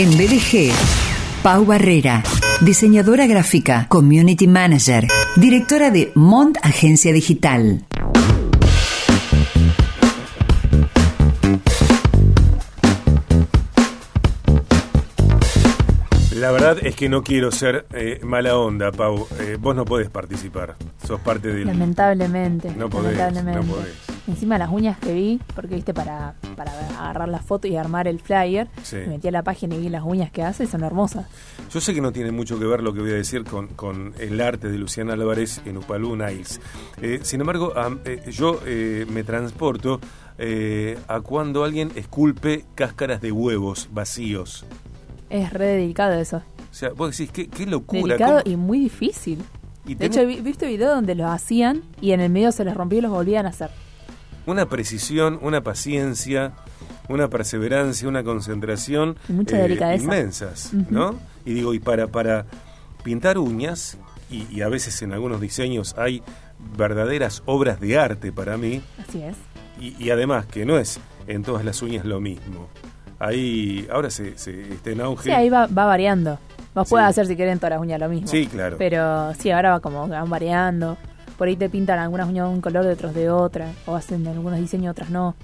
En BDG, Pau Barrera, diseñadora gráfica, community manager, directora de Mont Agencia Digital. La verdad es que no quiero ser eh, mala onda, Pau. Eh, vos no podés participar. Sos parte del. Lamentablemente. No podés, lamentablemente. no podés. Encima las uñas que vi, porque viste, para, para agarrar la foto y armar el flyer, Sí. me metí a la página y vi las uñas que hace y son hermosas. Yo sé que no tiene mucho que ver lo que voy a decir con, con el arte de Luciana Álvarez en Upalú Niles. Eh, sin embargo, eh, yo eh, me transporto eh, a cuando alguien esculpe cáscaras de huevos vacíos. Es re delicado eso. O sea, vos decís, qué, qué locura. Delicado cómo- y muy difícil. y De tenés hecho, vi- viste video donde los hacían y en el medio se les rompió y los volvían a hacer. Una precisión, una paciencia, una perseverancia, una concentración delicadeza. inmensas. ¿no? Y digo, y para, para pintar uñas, y, y a veces en algunos diseños hay verdaderas obras de arte para mí, Así es. y, y además que no es en todas las uñas lo mismo. Ahí, ahora se, se está en auge. Sí, ahí va, va variando. Vos Sí. podés hacer si quieren todas las uñas lo mismo. Sí, claro. Pero sí, ahora va como van variando. Por ahí te pintan algunas uñas de un color, de otros de otra. O hacen algunos diseños, otras no.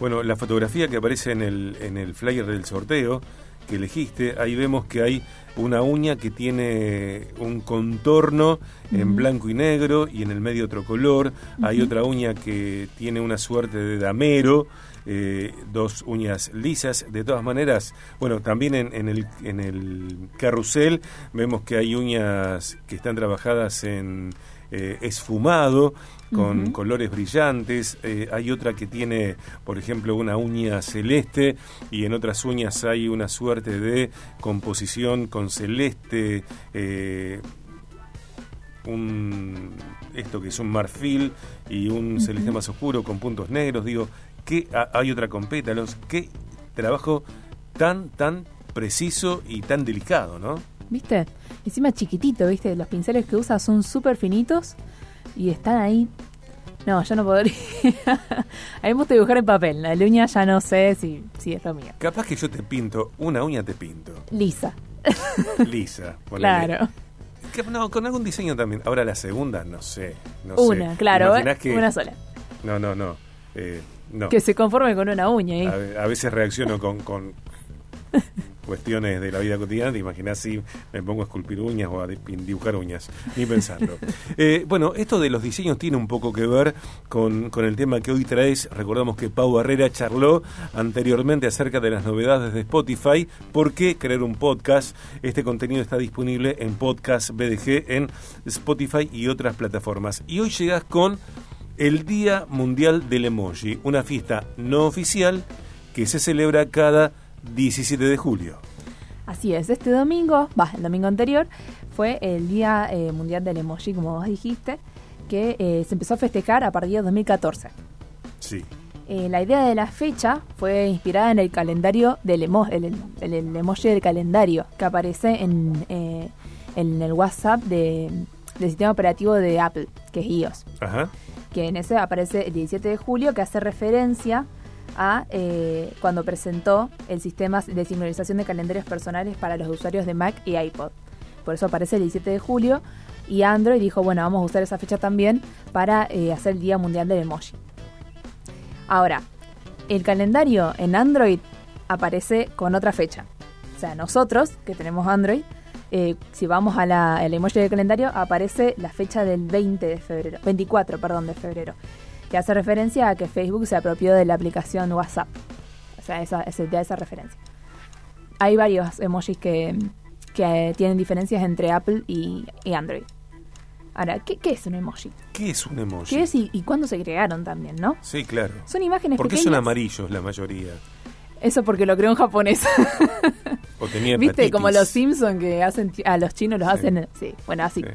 Bueno, la fotografía que aparece en el, en el flyer del sorteo que elegiste, ahí vemos que hay una uña que tiene un contorno en blanco y negro y en el medio otro color. Hay otra uña que tiene una suerte de damero, eh, dos uñas lisas. De todas maneras, bueno, también en, en el, en el carrusel vemos que hay uñas que están trabajadas en eh, esfumado, con colores brillantes. Eh, hay otra que tiene, por ejemplo, una uña celeste y en otras uñas hay una suerte de composición con celeste. eh, un, esto que es un marfil y un celeste más oscuro con puntos negros. Digo, que hay otra con pétalos. Qué trabajo tan, tan preciso y tan delicado, ¿no? ¿Viste? Encima chiquitito, ¿viste? Los pinceles que usa son súper finitos y están ahí. No, yo no podría. a mí me gusta dibujar en papel. La uña ya no sé si, si es lo mío. Capaz que yo te pinto, una uña te pinto, Lisa. lisa. ponele. Claro. Que- No, con algún diseño también. Ahora la segunda, no sé. No Una, sé. claro. ¿Imaginás ¿eh? que- Una sola. No, no, no. Eh, no. Que se conforme con una uña. ¿eh? A, a veces reacciono con, con cuestiones de la vida cotidiana. Te imaginas si me pongo a esculpir uñas o a di- dibujar uñas. Ni pensarlo. Eh, bueno, esto de los diseños tiene un poco que ver con, con el tema que hoy traes. Recordamos que Pau Barrera charló anteriormente acerca de las novedades de Spotify. ¿Por qué crear un podcast? Este contenido está disponible en Podcast BDG, en Spotify y otras plataformas. Y hoy llegas con el Día Mundial del Emoji, una fiesta no oficial que se celebra cada 17 de julio. Así es, este domingo, va, el domingo anterior, fue el Día eh, Mundial del Emoji, como vos dijiste, que eh, se empezó a festejar a partir de 2014. Sí. Eh, la idea de la fecha fue inspirada en el calendario del emo el, el- el emoji del calendario que aparece en, eh, en el WhatsApp de- del sistema operativo de Apple, que es iOS. Ajá. Que en ese aparece el 17 de julio, que hace referencia a eh, cuando presentó el sistema de sincronización de calendarios personales para los usuarios de Mac y iPod. Por eso aparece el 17 de julio y Android dijo, bueno, vamos a usar esa fecha también para eh, hacer el Día Mundial del Emoji. Ahora, el calendario en Android aparece con otra fecha. O sea, nosotros, que tenemos Android, eh, si vamos a la, el emoji del calendario, aparece la fecha del 20 de febrero, 24, perdón, de febrero, que hace referencia a que Facebook se apropió de la aplicación WhatsApp. O sea, esa, esa, da esa referencia. Hay varios emojis que, que tienen diferencias entre Apple y, y Android. Ahora, ¿qué, qué es un emoji? ¿Qué es un emoji? ¿Qué es y, y cuándo se crearon también, no? Sí, claro. Son imágenes ¿Por qué pequeñas. son amarillos la mayoría? Eso porque lo creó un japonés. O tenía ¿Viste? Como los Simpsons que hacen a los chinos los Sí. hacen. Sí, bueno, así. Sí.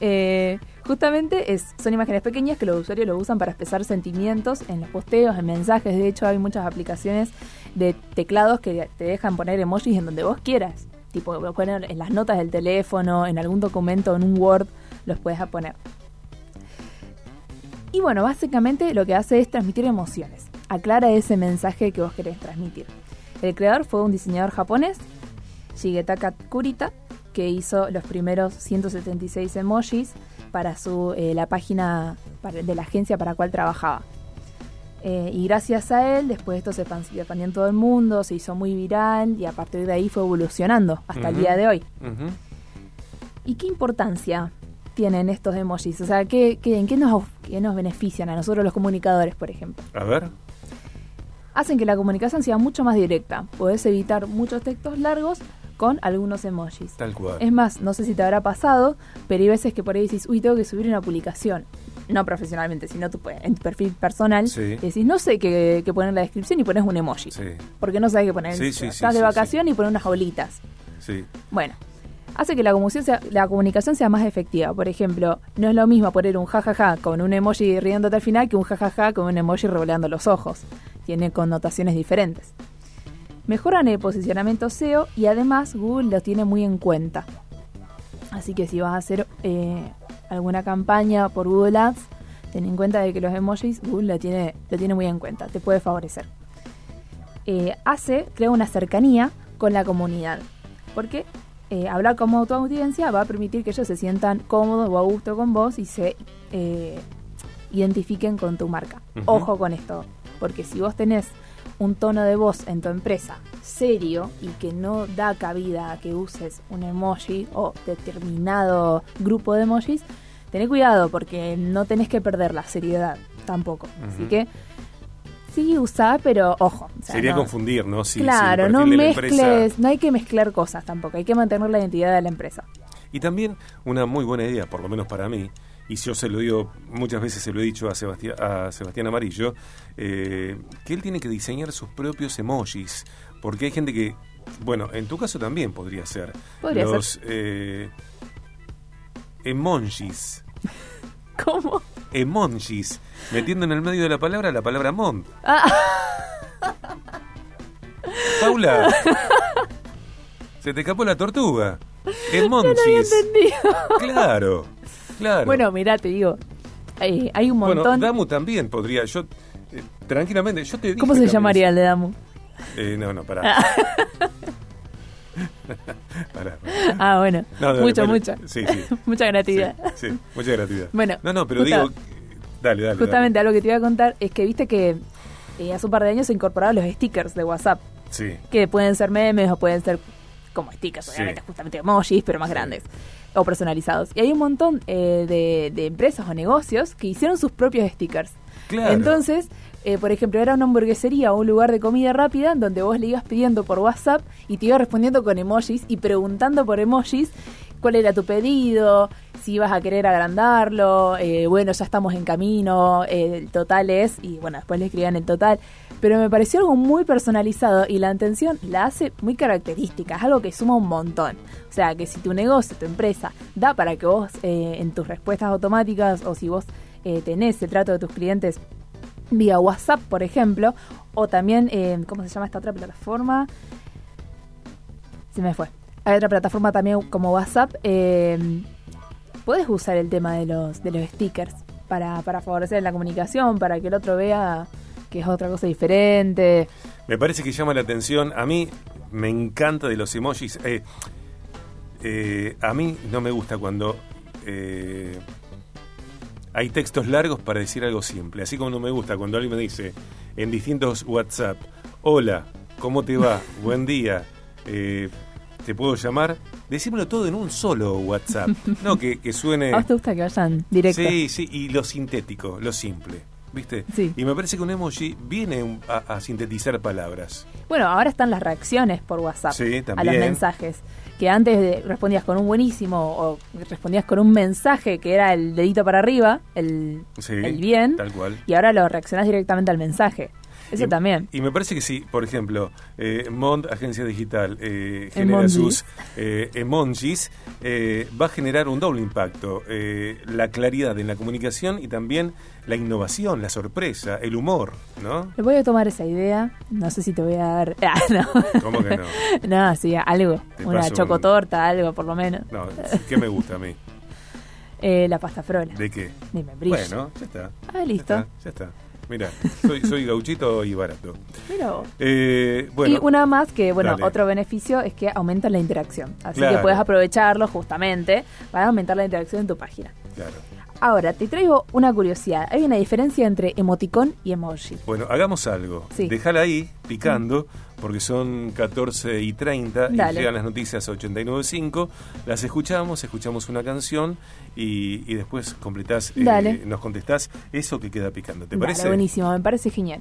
Eh, justamente es, son imágenes pequeñas que los usuarios lo usan para expresar sentimientos en los posteos, en mensajes. De hecho, hay muchas aplicaciones de teclados que te dejan poner emojis en donde vos quieras. Tipo, poner en las notas del teléfono, en algún documento, en un Word, los puedes poner. Y bueno, básicamente lo que hace es transmitir emociones. Aclara ese mensaje que vos querés transmitir. El creador fue un diseñador japonés Shigetaka Kurita, que hizo los primeros 176 emojis para su, eh, la página de la agencia para la cual trabajaba. Eh, y gracias a él, después esto se expandió en todo el mundo, se hizo muy viral y a partir de ahí fue evolucionando hasta el día de hoy. ¿Y qué importancia tienen estos emojis? O sea, ¿qué, qué- en qué nos, qué nos benefician a nosotros los comunicadores, por ejemplo? A ver. Hacen que la comunicación sea mucho más directa. Podés evitar muchos textos largos con algunos emojis. Tal cual. Es más, no sé si te habrá pasado, pero hay veces que por ahí decís, uy, tengo que subir una publicación. No profesionalmente, sino tu, en tu perfil personal. Sí. y Decís, no sé qué, qué poner en la descripción y pones un emoji. Sí, Porque no sabes qué poner. Sí, Estás de vacación y pones unas bolitas. sí. Bueno, hace que la comunicación, sea, la comunicación sea más efectiva. Por ejemplo, no es lo mismo poner un jajaja con un emoji riéndote al final que un jajaja con un emoji revelando los ojos. Tiene connotaciones diferentes. Mejoran el posicionamiento SEO y además Google lo tiene muy en cuenta. Así que si vas a hacer eh, alguna campaña por Google Ads, ten en cuenta de que los emojis Google lo tiene, lo tiene muy en cuenta, te puede favorecer. Eh, hace, crea una cercanía con la comunidad. Porque eh, hablar como tu audiencia va a permitir que ellos se sientan cómodos o a gusto con vos y se eh, identifiquen con tu marca. Ojo con esto, porque si vos tenés un tono de voz en tu empresa serio y que no da cabida a que uses un emoji o determinado grupo de emojis, tené cuidado porque no tenés que perder la seriedad tampoco. Así que sí usa, pero ojo. o sea, Sería no- confundir, ¿no? Si- claro, no mezcles, empresa- no hay que mezclar cosas tampoco, hay que mantener la identidad de la empresa. Y también una muy buena idea, por lo menos para mí, y yo se lo digo, muchas veces se lo he dicho a Sebastián, a Sebastián Amarillo, eh, que él tiene que diseñar sus propios emojis, porque hay gente que, bueno, en tu caso también podría ser, Podría los eh, emojis, ¿Cómo? emojis, metiendo en el medio de la palabra la palabra mont. Ah, Paula, se te escapó la tortuga. Emojis. entendido. Claro, claro. Bueno, mirá, te digo, eh, hay un montón. Bueno, Damu también podría. Yo, eh, tranquilamente, yo te dije ¿Cómo se llamaría el de Damu? Eh, no, no, pará. Pará, pará. Ah, bueno, No, no, mucho, dale. mucho. Sí, sí. Mucha creatividad. Sí, sí, mucha gratuidad. Bueno, no, no, pero justa- digo. Dale, dale. Justamente algo que te iba a contar es que viste que eh, hace un par de años se incorporaron los stickers de WhatsApp, dale. Sí. que pueden ser memes o pueden ser como stickers, obviamente, justamente emojis, pero más Sí. grandes o personalizados. Y hay un montón eh, de, de empresas o negocios que hicieron sus propios stickers. Claro. Entonces, eh, por ejemplo, era una hamburguesería o un lugar de comida rápida donde vos le ibas pidiendo por WhatsApp y te iba respondiendo con emojis y preguntando por emojis cuál era tu pedido, si ibas a querer agrandarlo, eh, bueno, ya estamos en camino, eh, el total es, y bueno, después le escribían el total. Pero me pareció algo muy personalizado y la atención la hace muy característica, es algo que suma un montón. O sea, que si tu negocio, tu empresa, da para que vos eh, en tus respuestas automáticas o si vos eh, tenés el trato de tus clientes vía WhatsApp, por ejemplo, o también, eh, ¿cómo se llama esta otra plataforma? Se me fue. Hay otra plataforma también como WhatsApp. Puedes usar el tema de los, de los stickers para, para favorecer la comunicación, para que el otro vea que es otra cosa diferente. Me parece que llama la atención. A mí me encanta de los emojis. Eh, eh, a mí no me gusta cuando eh, hay textos largos para decir algo simple. Así como no me gusta cuando alguien me dice en distintos WhatsApp, hola, ¿cómo te va? Buen día. eh, ¿Te puedo llamar? Decímelo todo en un solo WhatsApp. No que, que suene... ¿A vos te gusta que vayan directo? Sí, sí, y lo sintético, lo simple. ¿Viste? Sí. Y me parece que un emoji viene a, a sintetizar palabras. Bueno, ahora están las reacciones por WhatsApp Sí, a los mensajes. Que antes respondías con un buenísimo o respondías con un mensaje que era el dedito para arriba, el, Sí, el bien, tal cual. y ahora lo reaccionás directamente al mensaje. Eso y, también. Y me parece que sí, por ejemplo, eh, Mond, agencia digital, eh, genera Emojis. sus eh, emojis, eh, va a generar un doble impacto. eh, la claridad en la comunicación y también la innovación, la sorpresa, el humor, ¿no? Le voy a tomar esa idea. No sé si te voy a dar. Ah, no. ¿Cómo que no? no, sí, algo. Una un- chocotorta, algo por lo menos. No, ¿qué me gusta a mí? Eh, la pasta frola. ¿De qué? Dime, brillo. Bueno, ya está. Ah, listo. Ya está. ya está. Mira, soy, soy gauchito y barato. Mira vos. Eh, bueno, y una más que, bueno, dale. otro beneficio es que aumenta la interacción. Así Claro. que puedes aprovecharlo justamente para aumentar la interacción en tu página. claro. Ahora, te traigo una curiosidad. Hay una diferencia entre emoticón y emoji. Bueno, hagamos algo. Sí. Déjala ahí, picando, porque son 14 y 30 y llegan las noticias a 89.5. Las escuchamos, escuchamos una canción y, y después completás, eh, Dale. nos contestás eso que queda picando. ¿Te Dale, parece? buenísimo, me parece genial.